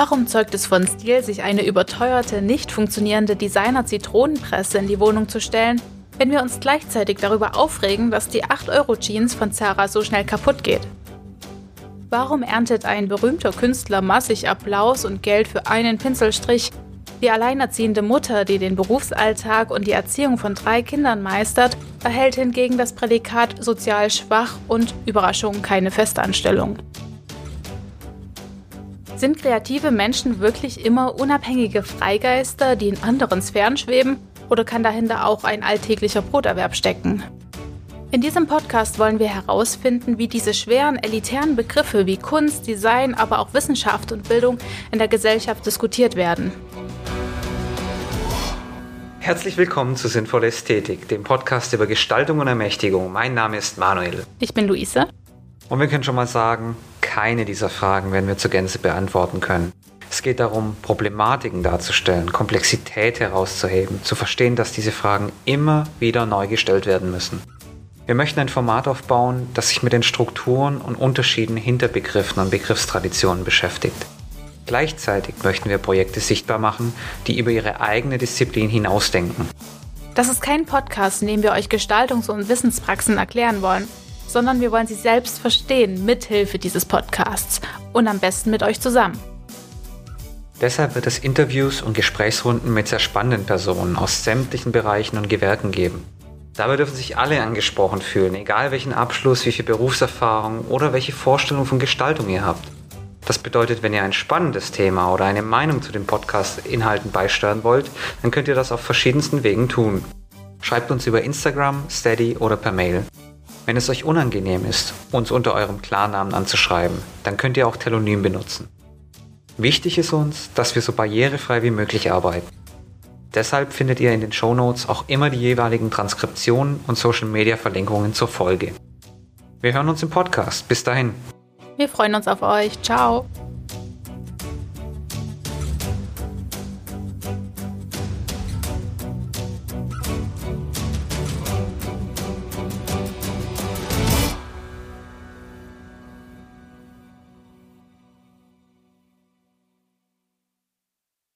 Warum zeugt es von Stil, sich eine überteuerte, nicht funktionierende Designer-Zitronenpresse in die Wohnung zu stellen, wenn wir uns gleichzeitig darüber aufregen, dass die 8-Euro-Jeans von Zara so schnell kaputt geht? Warum erntet ein berühmter Künstler massig Applaus und Geld für einen Pinselstrich, die alleinerziehende Mutter, die den Berufsalltag und die Erziehung von drei Kindern meistert, erhält hingegen das Prädikat sozial schwach und Überraschung keine Festanstellung. Sind kreative Menschen wirklich immer unabhängige Freigeister, die in anderen Sphären schweben, oder kann dahinter auch ein alltäglicher Broterwerb stecken? In diesem Podcast wollen wir herausfinden, wie diese schweren, elitären Begriffe wie Kunst, Design, aber auch Wissenschaft und Bildung in der Gesellschaft diskutiert werden. Herzlich willkommen zu Sinnvolle Ästhetik, dem Podcast über Gestaltung und Ermächtigung. Mein Name ist Manuel. Ich bin Luise. Und wir können schon mal sagen, keine dieser Fragen werden wir zur Gänze beantworten können. Es geht darum, Problematiken darzustellen, Komplexität herauszuheben, zu verstehen, dass diese Fragen immer wieder neu gestellt werden müssen. Wir möchten ein Format aufbauen, das sich mit den Strukturen und Unterschieden hinter Begriffen und Begriffstraditionen beschäftigt. Gleichzeitig möchten wir Projekte sichtbar machen, die über ihre eigene Disziplin hinausdenken. Das ist kein Podcast, in dem wir euch Gestaltungs- und Wissenspraxen erklären wollen, sondern wir wollen sie selbst verstehen mithilfe dieses Podcasts und am besten mit euch zusammen. Deshalb wird es Interviews und Gesprächsrunden mit sehr spannenden Personen aus sämtlichen Bereichen und Gewerken geben. Dabei dürfen sich alle angesprochen fühlen, egal welchen Abschluss, wie viel Berufserfahrung oder welche Vorstellung von Gestaltung ihr habt. Das bedeutet, wenn ihr ein spannendes Thema oder eine Meinung zu den Podcast-Inhalten beisteuern wollt, dann könnt ihr das auf verschiedensten Wegen tun. Schreibt uns über Instagram, Steady oder per Mail. Wenn es euch unangenehm ist, uns unter eurem Klarnamen anzuschreiben, dann könnt ihr auch Telonym benutzen. Wichtig ist uns, dass wir so barrierefrei wie möglich arbeiten. Deshalb findet ihr in den Show Notes auch immer die jeweiligen Transkriptionen und Social Media Verlinkungen zur Folge. Wir hören uns im Podcast. Bis dahin. Wir freuen uns auf euch. Ciao.